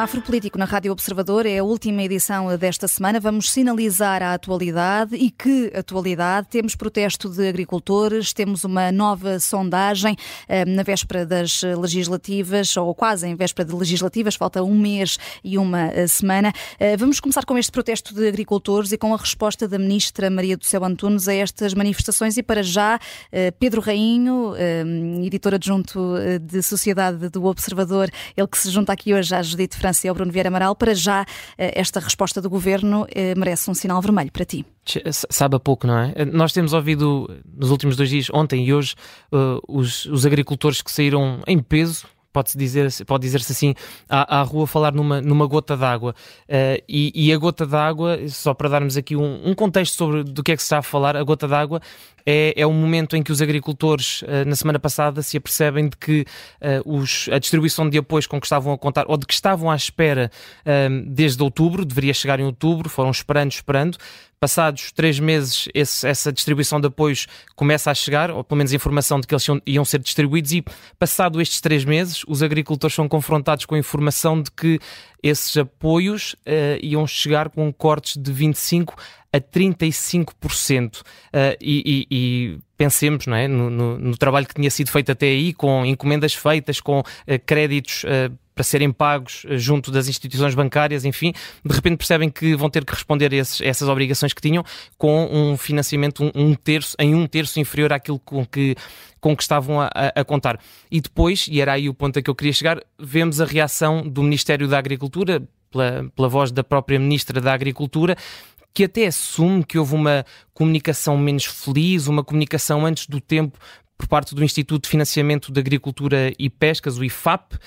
programa Afropolítico na Rádio Observador é a última edição desta semana. Vamos sinalizar a atualidade e que atualidade. Temos protesto de agricultores, temos uma nova sondagem eh, na véspera das legislativas, ou quase em véspera de legislativas, falta um mês e uma eh, semana. Eh, vamos começar com este protesto de agricultores e com a resposta da Ministra Maria do Céu Antunes a estas manifestações. E para já, Pedro Rainho, editor adjunto de Sociedade do Observador, ele que se junta aqui hoje às Judite França e ao Bruno Vieira Amaral, para já eh, esta resposta do governo eh, merece um sinal vermelho para ti. Sabe a pouco, não é? Eh, nós temos ouvido nos últimos dois dias, ontem e hoje, os, os agricultores que saíram em peso pode-se dizer, pode dizer-se assim, à, à, rua falar numa, numa gota d'água. Uh, e, e, a gota d'água, só para darmos aqui um, um, contexto sobre do que é que se está a falar, a gota d'água é, é um momento em que os agricultores, uh, na semana passada, se apercebem de que uh, os, a distribuição de apoios com que estavam a contar, ou de que estavam à espera desde outubro, deveria chegar em outubro, foram esperando, esperando, Passados três meses, esse, essa distribuição de apoios começa a chegar, ou pelo menos a informação de que eles iam ser distribuídos, e passado estes três meses, os agricultores são confrontados com a informação de que esses apoios uh, iam chegar com cortes de 25% a 35%. Uh, eh, e, e, e, pensemos não é, no, no, no, trabalho que tinha sido feito até aí, com encomendas feitas, com uh, créditos para serem pagos eh, junto das instituições bancárias, enfim, de repente percebem que vão ter que responder a, esses, essas obrigações que tinham com um financiamento um, um, terço, em um terço inferior àquilo com que com que estavam a, a, contar. E depois, e era aí o ponto a que eu queria chegar, vemos a reação do Ministério da Agricultura, pela, pela voz da própria Ministra da Agricultura, que até assume que houve uma comunicação menos feliz, uma comunicação antes do tempo por parte do Instituto de Financiamento de Agricultura e Pescas, o IFAP,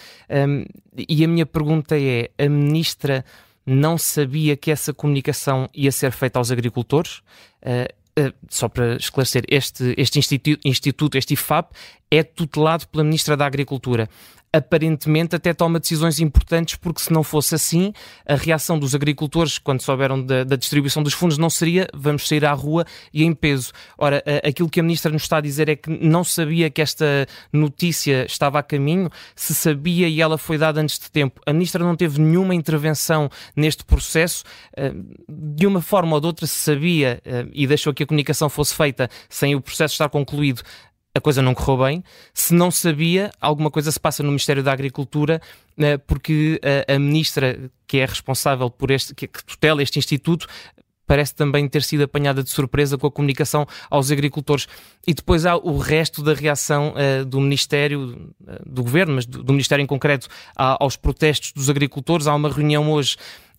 um, e a minha pergunta é: a ministra não sabia que essa comunicação ia ser feita aos agricultores? Uh, uh, só para esclarecer, este, este instituto, instituto, este IFAP, é tutelado pela Ministra da Agricultura aparentemente até toma decisões importantes, porque se não fosse assim, a reação dos agricultores, quando souberam da, da, distribuição dos fundos, não seria vamos sair à rua e em peso. Ora, aquilo que a ministra nos está a dizer é que não sabia que esta notícia estava a caminho, se sabia e ela foi dada antes de tempo. A ministra não teve nenhuma intervenção neste processo, eh, de uma forma ou de outra se sabia eh, e deixou que a comunicação fosse feita sem o processo estar concluído a coisa não correu bem. Se não sabia, alguma coisa se passa no Ministério da Agricultura, eh, porque a, ministra, que é responsável por este, que tutela este instituto, parece também ter sido apanhada de surpresa com a comunicação aos agricultores. E depois há o resto da reação uh, do Ministério, uh, do Governo, mas do Ministério em concreto, aos protestos dos agricultores. Há uma reunião hoje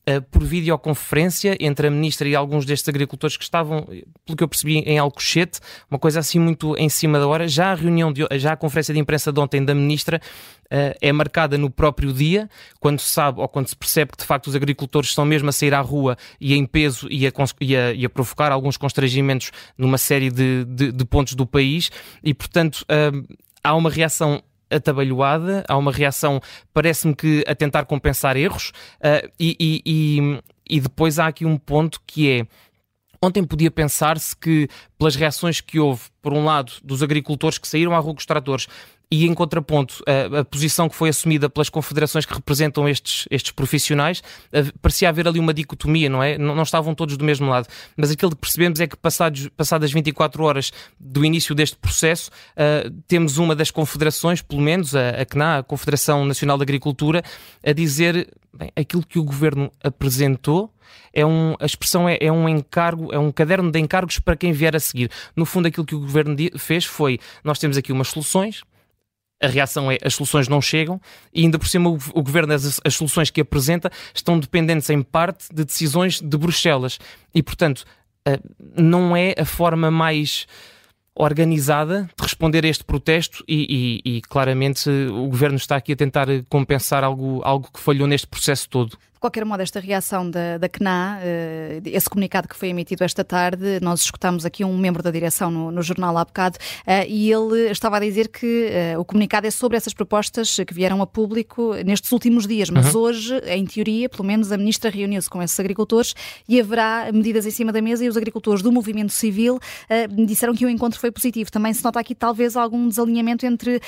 uh, por videoconferência entre a ministra e alguns destes agricultores que estavam, pelo que eu percebi, em Alcochete, uma coisa assim muito em cima da hora. Já a reunião, de, já a conferência de imprensa de ontem da ministra uh, é marcada no próprio dia, quando se sabe ou quando se percebe que de facto os agricultores estão mesmo a sair à rua e em peso e a, e a, e a provocar alguns constrangimentos numa série de, de, de pontos do país e, portanto, há uma reação atabalhoada, há uma reação, parece-me que a tentar compensar erros, uh, e, e, e, e depois há aqui um ponto que é. Ontem podia pensar-se que, pelas reações que houve, por um lado, dos agricultores que saíram à rua com os tratores e em contraponto, a, a, posição que foi assumida pelas confederações que representam estes, estes profissionais, a, parecia haver ali uma dicotomia, não é? Não, não, estavam todos do mesmo lado. Mas aquilo que percebemos é que, passados, passadas 24 horas do início deste processo, uh, temos uma das confederações, pelo menos a, a CNA, a Confederação Nacional de Agricultura, a dizer bem, aquilo que o governo apresentou é um, a expressão é, é, um encargo, é um caderno de encargos para quem vier a seguir. No fundo, aquilo que o governo fez foi: nós temos aqui umas soluções, a reação é as soluções não chegam e ainda por cima o, o governo, as, as, soluções que apresenta estão dependentes em parte de decisões de Bruxelas. E, portanto, uh, não é a forma mais organizada de responder a este protesto e, e, e, claramente o governo está aqui a tentar compensar algo, algo que falhou neste processo todo qualquer modo, esta reação da, da CNA, uh, esse comunicado que foi emitido esta tarde, nós escutámos aqui um membro da direção no, no jornal há bocado uh, e ele estava a dizer que uh, o comunicado é sobre essas propostas que vieram a público nestes últimos dias, mas uhum. hoje, em teoria, pelo menos a ministra reuniu-se com esses agricultores e haverá medidas em cima da mesa e os agricultores do movimento civil disseram que o encontro foi positivo. Também se nota aqui talvez algum desalinhamento entre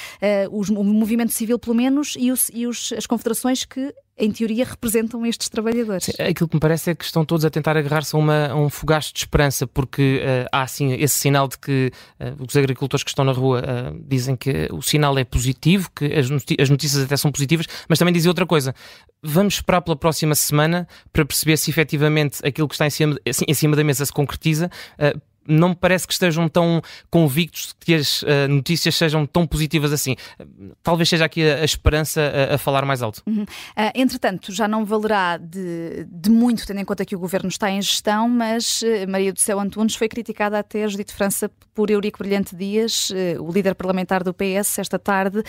os, o movimento civil, pelo menos, e, os, e os, as confederações que em teoria, representam estes trabalhadores. Sim, aquilo que me parece é que estão todos a tentar agarrar-se a, a um fogacho de esperança, porque uh, há assim esse sinal de que uh, os agricultores que estão na rua uh, dizem que o sinal é positivo, que as notícias até são positivas, mas também dizem outra coisa. Vamos esperar pela próxima semana para perceber se efetivamente aquilo que está em cima, assim, em cima da mesa se concretiza não me parece que estejam tão convictos que as uh, notícias sejam tão positivas assim. Talvez seja aqui a, a esperança a, a, falar mais alto. Uhum. Uh, entretanto, já não valerá de, de, muito, tendo em conta que o governo está em gestão, mas uh, Maria do Céu Antunes foi criticada até a Judite França por Eurico Brilhante Dias, o líder parlamentar do PS, esta tarde,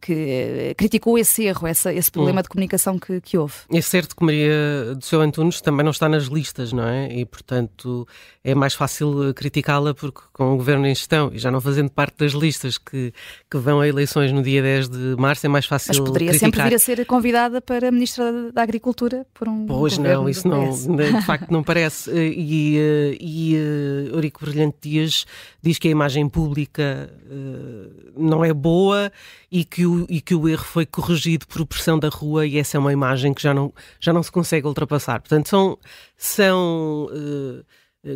que criticou esse erro, essa, esse problema uhum. de comunicação que, que houve. É certo que Maria do Céu Antunes também não está nas listas, não é? E, portanto, é mais fácil eh, criticá-la porque com o governo em gestão e já não fazendo parte das listas que, que vão a eleições no dia 10 de março é mais fácil Mas poderia criticar. sempre vir a ser convidada para Ministra da Agricultura por um Pois não, isso não, de facto não parece. Eh, e, eh, e, e Eurico Brilhante Dias diz que a imagem pública uh, não é boa e que, o, e que o erro foi corrigido por pressão da rua e essa é uma imagem que já não, já não se consegue ultrapassar. Portanto, são... são uh,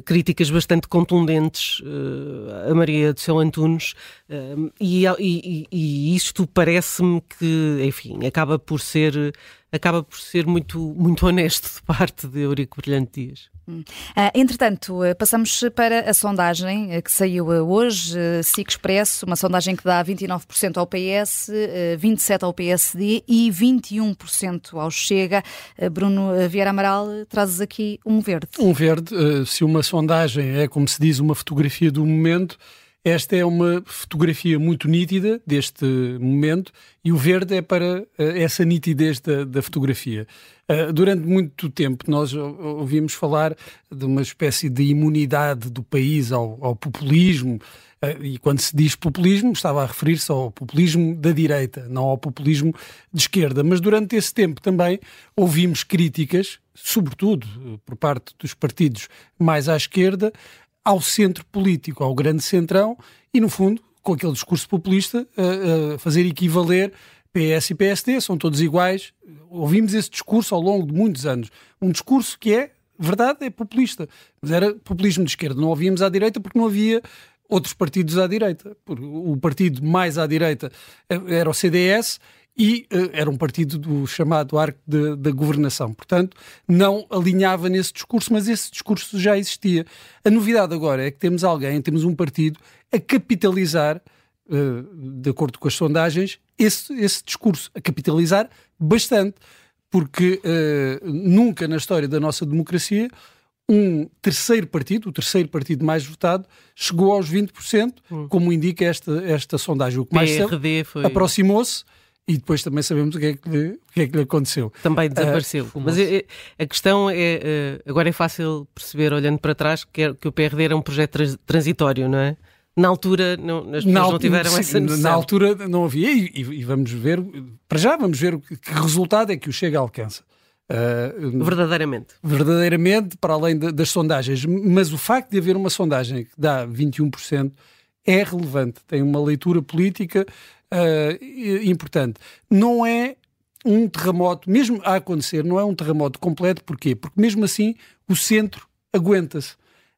críticas bastante contundentes uh, a Maria de São Antunes uh, e, e, e, isto parece-me que, enfim, acaba por ser acaba por ser muito, muito honesto de parte de Eurico Brilhante Dias. Uh, entretanto, passamos para a sondagem que saiu hoje, SIC Expresso, uma sondagem que dá 29% ao PS, uh, 27% ao PSD e 21% ao Chega. Bruno Vieira Amaral, trazes aqui um verde. Um verde, se uma sondagem é, como se diz, uma fotografia do momento, esta é uma fotografia muito nítida deste momento e o verde é para uh, essa nitidez da, da fotografia. Uh, durante muito tempo nós ouvimos falar de uma espécie de imunidade do país ao, ao populismo. Uh, e quando se diz populismo, estava a referir-se ao populismo da direita, não ao populismo de esquerda. Mas durante esse tempo também ouvimos críticas, sobretudo por parte dos partidos mais à esquerda, ao centro político, ao grande centrão, e no fundo, com aquele discurso populista, a, a fazer equivaler PS e PSD, são todos iguais. Ouvimos esse discurso ao longo de muitos anos. Um discurso que é, verdade, é populista, mas era populismo de esquerda. Não ouvíamos à direita porque não havia outros partidos à direita. O partido mais à direita eh, era o CDS e uh, era um partido do chamado arco da governação. Portanto, não alinhava nesse discurso, mas esse discurso já existia. A novidade agora é que temos alguém, temos um partido a capitalizar, uh, de acordo com as sondagens, esse, esse discurso, a capitalizar bastante, porque uh, nunca na história da nossa democracia um terceiro partido, o terceiro partido mais votado, chegou aos 20%, hum. como indica esta, esta sondagem. O que mais foi... aproximou-se e depois também sabemos o que é que lhe, o que é que lhe aconteceu. Também desapareceu. Uh, Mas é, é, a questão é, uh, agora é fácil perceber, olhando para trás, que, é, que o PRD era um projeto trans, transitório, não é? Na altura não, as pessoas na, não tiveram sim, essa noção. Na altura não havia e, e, vamos ver, para já vamos ver que, que resultado é que o Chega alcança. Uh, verdadeiramente. Verdadeiramente, para além de, das sondagens. Mas o facto de haver uma sondagem que dá 21% é relevante. Tem uma leitura política uh, importante. Não é um terremoto, mesmo a acontecer, não é um terremoto completo, porquê? Porque mesmo assim o centro aguenta-se.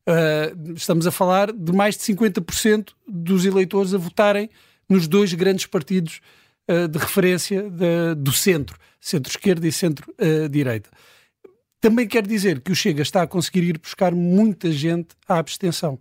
Uh, estamos a falar de mais de 50% dos eleitores a votarem nos dois grandes partidos uh, de referência de, do centro, centro-esquerda e centro-direita. Também quer dizer que o Chega está a conseguir ir buscar muita gente à abstenção.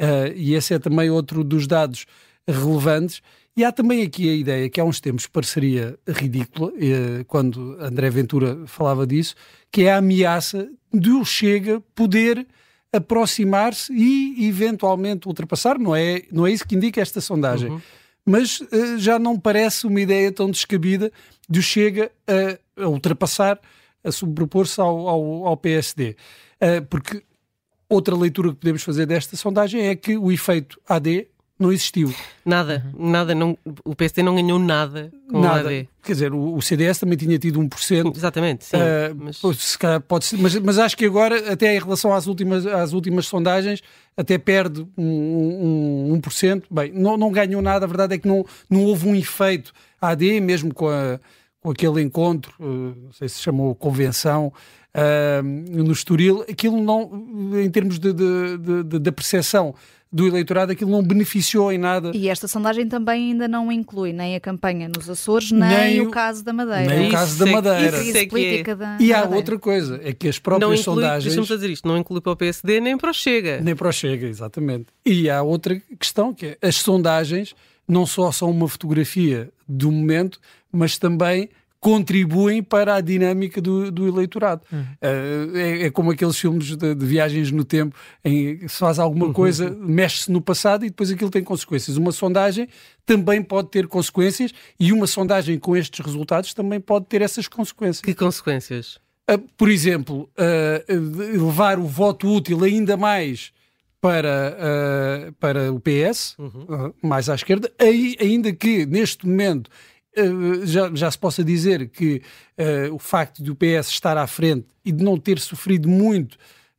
Uh, e esse é também outro dos dados relevantes e há também aqui a ideia que há uns tempos pareceria ridícula, eh, quando André Ventura falava disso, que é a ameaça de o Chega poder aproximar-se e eventualmente ultrapassar. Não é, não é isso que indica esta sondagem. Uhum. Mas uh, já não parece uma ideia tão descabida de o Chega a, a ultrapassar, a sobrepor-se ao, ao, ao, PSD. Uh, eh, porque outra leitura que podemos fazer desta sondagem é que o efeito AD não existiu. Nada, nada, não, o PSD não ganhou nada com nada. o AD. Quer dizer, o, o, CDS também tinha tido 1%. Exatamente, sim. Uh, mas... Se calhar pode ser, mas, mas acho que agora, até em relação às últimas, às últimas sondagens, até perde um, um, 1%. Bem, não, não ganhou nada, a verdade é que não, não houve um efeito AD, mesmo com a com aquele encontro, não sei se chamou convenção, no Estoril, aquilo não, em termos de, de, de, de percepção do eleitorado, aquilo não beneficiou em nada. E esta sondagem também ainda não inclui nem a campanha nos Açores, nem, nem o, caso da Madeira. Nem o caso da é Madeira. Isso é que é. da e há Madeira. outra coisa, é que as próprias não inclui, sondagens... Deixa-me fazer isto, não inclui para o PSD nem para o Chega. Nem para o Chega, exatamente. E há outra questão, que é as sondagens não só são uma fotografia do momento, mas também contribuem para a dinâmica do, do eleitorado. Uhum. Uh, é, é, como aqueles filmes de, de, viagens no tempo em que se faz alguma uhum. coisa, mexe-se no passado e depois aquilo tem consequências. Uma sondagem também pode ter consequências e uma sondagem com estes resultados também pode ter essas consequências. Que consequências? Uh, por exemplo, uh, levar o voto útil ainda mais para, uh, para o PS, uhum. uh, mais à esquerda, aí, ainda que neste momento eh, já, já se possa dizer que uh, o facto de o PS estar à frente e de não ter sofrido muito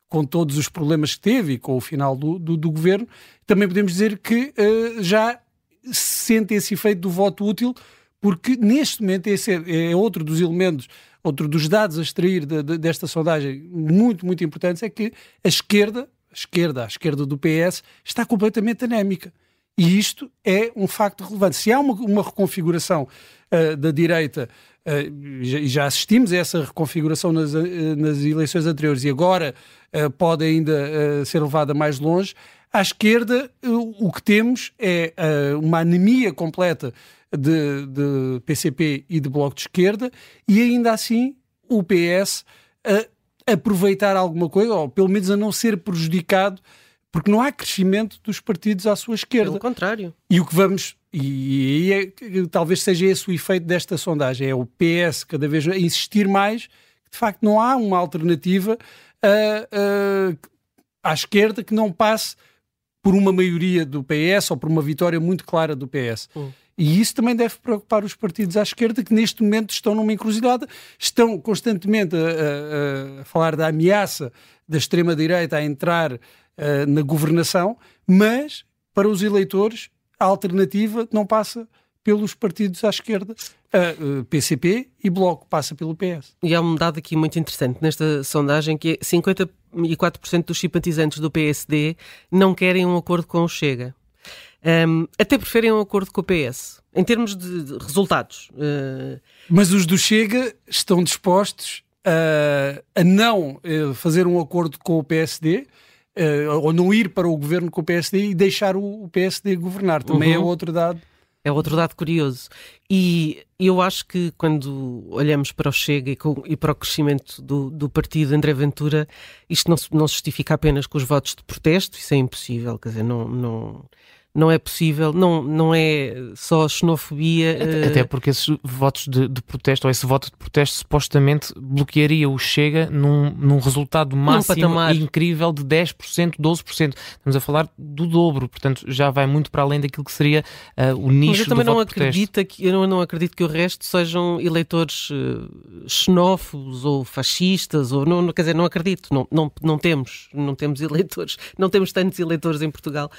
com todos os problemas que teve e com o final do, do, do governo, também podemos dizer que uh, já se sente esse efeito do voto útil, porque neste momento esse é, é outro dos elementos, outro dos dados a extrair de, de, desta sondagem muito, muito importantes, é que a esquerda, esquerda, a esquerda do PS, está completamente anémica. E isto é um facto relevante. Se há uma, uma reconfiguração uh, da direita, uh, já assistimos a essa reconfiguração nas, uh, nas eleições anteriores e agora pode ainda ser levada mais longe, à esquerda o que temos é uma anemia completa de, de, PCP e de Bloco de Esquerda e ainda assim o PS aproveitar alguma coisa, ou pelo menos a não ser prejudicado porque não há crescimento dos partidos à sua esquerda. Pelo contrário. E o que vamos. E aí é, talvez seja esse o efeito desta sondagem: é o PS cada vez a insistir mais que de facto não há uma alternativa a, a, à esquerda que não passe por uma maioria do PS ou por uma vitória muito clara do PS. Hum. E isso também deve preocupar os partidos à esquerda que neste momento estão numa encruzilhada, estão constantemente a, a, a falar da ameaça da extrema-direita a entrar uh, na governação, mas para os eleitores a alternativa não passa pelos partidos à esquerda, PCP e Bloco, passa pelo PS. E há um dado aqui muito interessante nesta sondagem que é 54% dos simpatizantes do PSD não querem um acordo com o Chega. Um, até preferem um acordo com o PS, em termos de, de resultados. Uh... Mas os do Chega estão dispostos a, a não uh, fazer um acordo com o PSD, uh, ou não ir para o governo com o PSD e deixar o, o PSD governar. Também é uhum. é outro dado. É outro dado curioso. E eu acho que quando olhamos para o Chega e, com, e para o crescimento do, do, partido André Ventura, isto não, não se justifica apenas com os votos de protesto, isso é impossível. Quer dizer, não, não, não é possível, não, não é só xenofobia. Até, uh... até porque esses votos de, de, protesto, ou esse voto de protesto, supostamente bloquearia o Chega num, num resultado máximo incrível de 10%, 12%. Estamos a falar do dobro, portanto já vai muito para além daquilo que seria uh, o nicho Mas eu também não acredito que Eu não, não acredito que o resto sejam eleitores uh, xenófobos ou fascistas, ou não, quer dizer, não acredito, não, não, não temos, não temos eleitores, não temos tantos eleitores em Portugal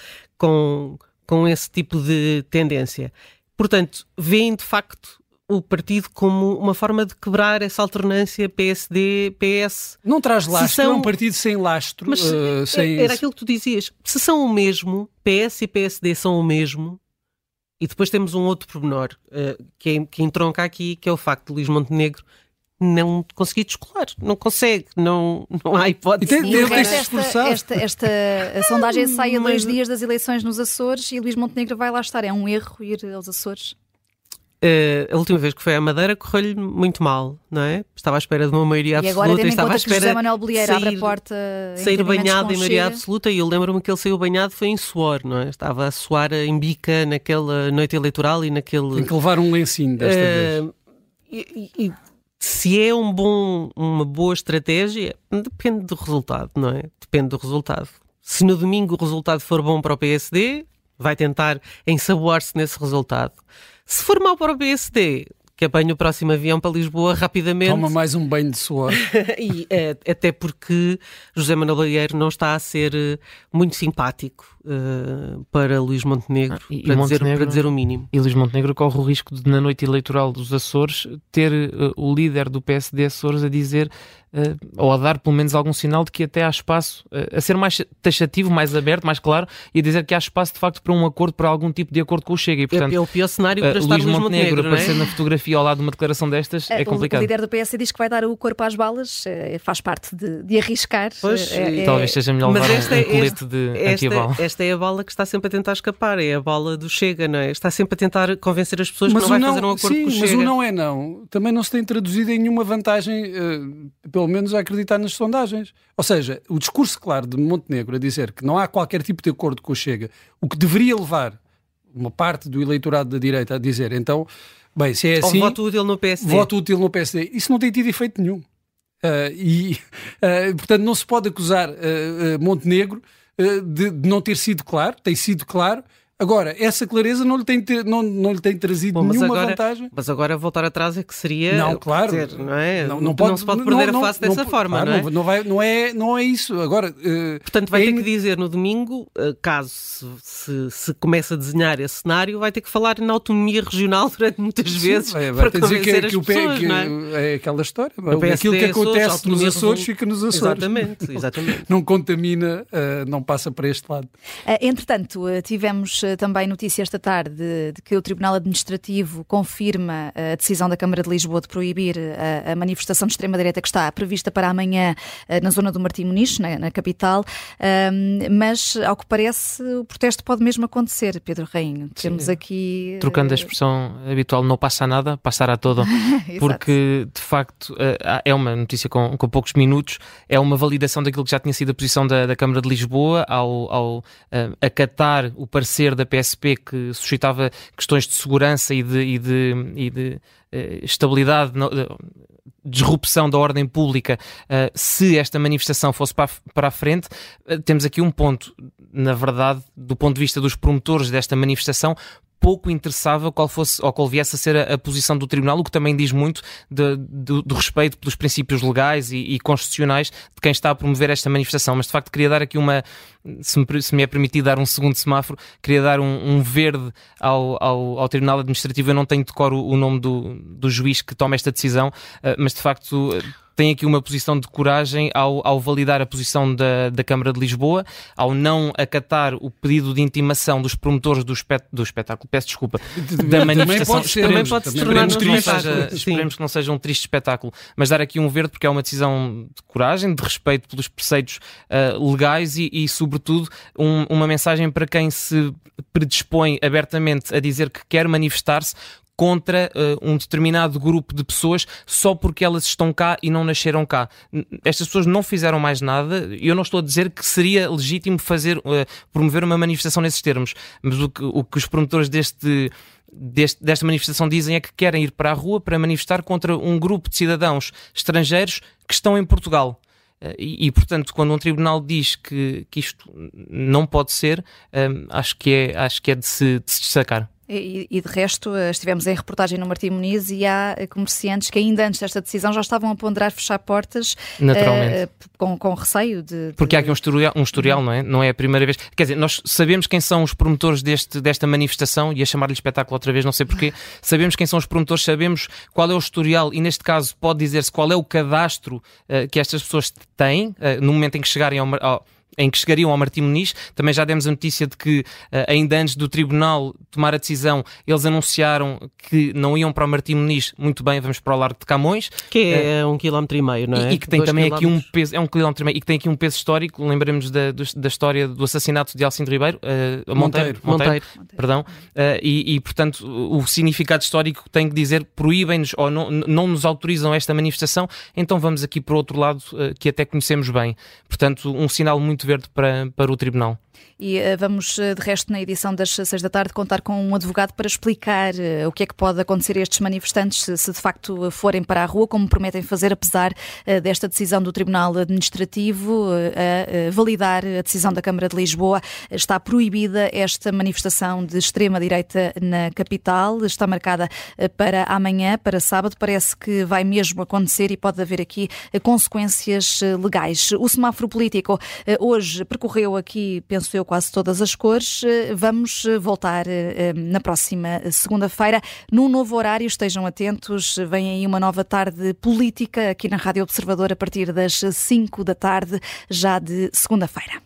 com, com esse tipo de tendência. Portanto, veem de facto o partido como uma forma de quebrar essa alternância PSD-PS. Não traz lastro, são... é um partido sem lastro. Mas uh, sem... era aquilo que tu dizias. Se são o mesmo, PS e PSD são o mesmo, e depois temos um outro pormenor uh, que, é, que entronca aqui, que é o facto de Luís Montenegro não conseguir descolar, não consegue, não, não há hipótese. E tem, tem esta, esta, esta a sondagem sai a dois dias das eleições nos Açores e Luís Montenegro vai lá estar. É um erro ir aos Açores? Uh, a última vez que foi à Madeira correu-lhe muito mal, não é? Estava à espera de uma maioria e absoluta. Agora, e estava à espera que José Manuel Bolieiro sair, abre a porta sair banhado em maioria absoluta e eu lembro-me que ele saiu banhado foi em suor, não é? Estava a suar em bica naquela noite eleitoral e naquele... Tem que levar um lencinho desta uh, vez. E, e, se é um bom, uma boa estratégia, depende do resultado, não é? Depende do resultado. Se no domingo o resultado for bom para o PSD, vai tentar ensaboar-se nesse resultado. Se for mau para o PSD, que apanhe o próximo avião para Lisboa rapidamente. Toma mais um banho de suor. e, é, até porque José Manuel Balieiro não está a ser eh, muito simpático uh, para Luís Montenegro, ah, e, para, e Montenegro, dizer, para dizer o mínimo. E Luís Montenegro corre o risco de, na noite eleitoral dos Açores, ter uh, o líder do PSD Açores a dizer uh, ou a dar pelo menos algum sinal de que até há espaço uh, a ser mais taxativo, mais aberto, mais claro e a dizer que há espaço de facto para um acordo, para algum tipo de acordo com o Chega. E, portanto, é, é o pior cenário para uh, estar Luís Montenegro, Montenegro aparecer é? na fotografia ao lado de uma declaração destas é, complicado. O líder do PS diz que vai dar o corpo às balas, faz parte de, de arriscar. Pois, é, Talvez seja melhor levar esta, um, um colete de esta, esta é a bala que está sempre a tentar escapar, é a bala do Chega, não é? Está sempre a tentar convencer as pessoas mas que não vai não, fazer um acordo sim, com o Chega. Mas o não é não. Também não se tem traduzido em nenhuma vantagem, pelo menos a acreditar nas sondagens. Ou seja, o discurso claro de Montenegro a dizer que não há qualquer tipo de acordo com o Chega, o que deveria levar uma parte do eleitorado da direita a dizer, então, bem, se é assim. Ou voto útil no PSD. Voto útil no PSD. Isso não tem tido efeito nenhum. Uh, e, uh, portanto, não se pode acusar uh, Montenegro de, de não ter sido claro, tem sido claro, Agora, essa clareza não lhe tem, não, não lhe tem trazido Bom, nenhuma agora, vantagem. Mas agora voltar atrás é que seria. Não, claro. Dizer, não, é? não, não, pode, não se pode perder não, a face dessa forma, claro, não, é? Não, vai, não, é, não é isso. Agora, uh, Portanto, vai é... ter que dizer no domingo, uh, caso se, se, se comece a desenhar esse cenário, vai ter que falar na autonomia regional durante muitas vezes Sim, vai, vai para dizer que, que, o pessoas, que, é? é? aquela história. Aquilo que acontece nos Açores fica nos Açores. Exatamente, exatamente. não contamina, uh, não passa para este lado. entretanto, tivemos também notícias esta tarde de que o Tribunal Administrativo confirma a decisão da Câmara de Lisboa de proibir a, a manifestação de extrema-direita que está prevista para amanhã eh, na zona do Martim Muniz, na, na capital, um, mas, ao que parece, o protesto pode mesmo acontecer, Pedro Rainho. Temos Sim. aqui... Trocando a eh, expressão habitual, não passa nada, passará todo, porque, de facto, eh, é uma notícia com, com poucos minutos, é uma validação daquilo que já tinha sido a posição da, da Câmara de Lisboa ao, ao acatar o parecer da PSP que suscitava questões de segurança e de, e de, e de uh, estabilidade, uh, disrupção da ordem pública, uh, se esta manifestação fosse para, para a frente. temos aqui um ponto, na verdade, do ponto de vista dos promotores desta manifestação, pouco interessava qual fosse ou qual viesse a ser a, a posição do Tribunal, o que também diz muito de, de, do respeito pelos princípios legais e, e, constitucionais de quem está a promover esta manifestação. Mas de facto queria dar aqui uma, se me, se me é permitido dar um segundo semáforo, queria dar um, um verde ao, ao, ao, Tribunal Administrativo. Eu não tenho de cor o, o nome do, do juiz que toma esta decisão, uh, mas de facto tem aqui uma posição de coragem ao, ao validar a posição da, da Câmara de Lisboa, ao não acatar o pedido de intimação dos promotores do, espet, do espetáculo, peço desculpa, da manifestação. Também pode se tornar esperemos, que não seja, esperemos que não seja um triste espetáculo, mas dar aqui um verde porque é uma decisão de coragem, de respeito pelos preceitos uh, legais e, e sobretudo, um, uma mensagem para quem se predispõe abertamente a dizer que quer manifestar-se contra uh, um determinado grupo de pessoas só porque elas estão cá e não nasceram cá. Estas pessoas não fizeram mais nada. Eu não estou a dizer que seria legítimo fazer uh, promover uma manifestação nesses termos, mas o que, o que os promotores deste deste, desta manifestação dizem é que querem ir para a rua para manifestar contra um grupo de cidadãos estrangeiros que estão em Portugal. Eh, e, e, portanto, quando um tribunal diz que, que isto não pode ser, um, acho, que é, acho que é de se, de se destacar. E, e, de resto, eh, estivemos em reportagem no Martim Muniz e há eh, comerciantes que ainda antes desta decisão já estavam a ponderar fechar portas Naturalmente. Uh, com, com receio de, de, Porque há aqui um historial, um historial, não é? Não é a primeira vez. Quer dizer, nós sabemos quem são os promotores deste, desta manifestação, e a chamar-lhe espetáculo outra vez, não sei porquê. sabemos quem são os promotores, sabemos qual é o historial e, neste caso, pode dizer-se qual é o cadastro uh, que estas pessoas têm uh, no momento em que chegarem ao, ao em que chegariam ao Martim Muniz. Também já demos a notícia de que, eh, ainda antes do Tribunal tomar a decisão, eles anunciaram que não iam para o Martim Muniz. Muito bem, vamos para o Largo de Camões. Que é uh, um quilómetro e meio, não é? E, e que tem Dois também aqui um peso, é um quilómetro e meio, e que tem aqui um peso histórico. Lembramos da, da história do assassinato de Alcindo Ribeiro, uh, Monteiro, Monteiro, Monteiro, Monteiro, perdão. Uh, e, e, portanto, o significado histórico tem que dizer proíbem-nos ou não, não nos autorizam esta manifestação, então vamos aqui para o outro lado que até conhecemos bem. Portanto, um sinal muito verde para, para o Tribunal. E uh, vamos, uh, de resto, na edição das seis da tarde, contar com um advogado para explicar uh, o que é que pode acontecer a estes manifestantes se, se de facto forem para a rua, como prometem fazer, apesar desta decisão do Tribunal Administrativo a validar a decisão da Câmara de Lisboa. Está proibida esta manifestação de extrema-direita na capital, está marcada para amanhã, para sábado. Parece que vai mesmo acontecer e pode haver aqui consequências legais. O semáforo político hoje percorreu aqui, penso eu, quase todas as cores. Eh, vamos eh, voltar eh, na próxima segunda-feira, num novo horário. Estejam atentos. Vem aí uma nova tarde política aqui na Rádio Observador a partir das 5 da tarde, já de segunda-feira.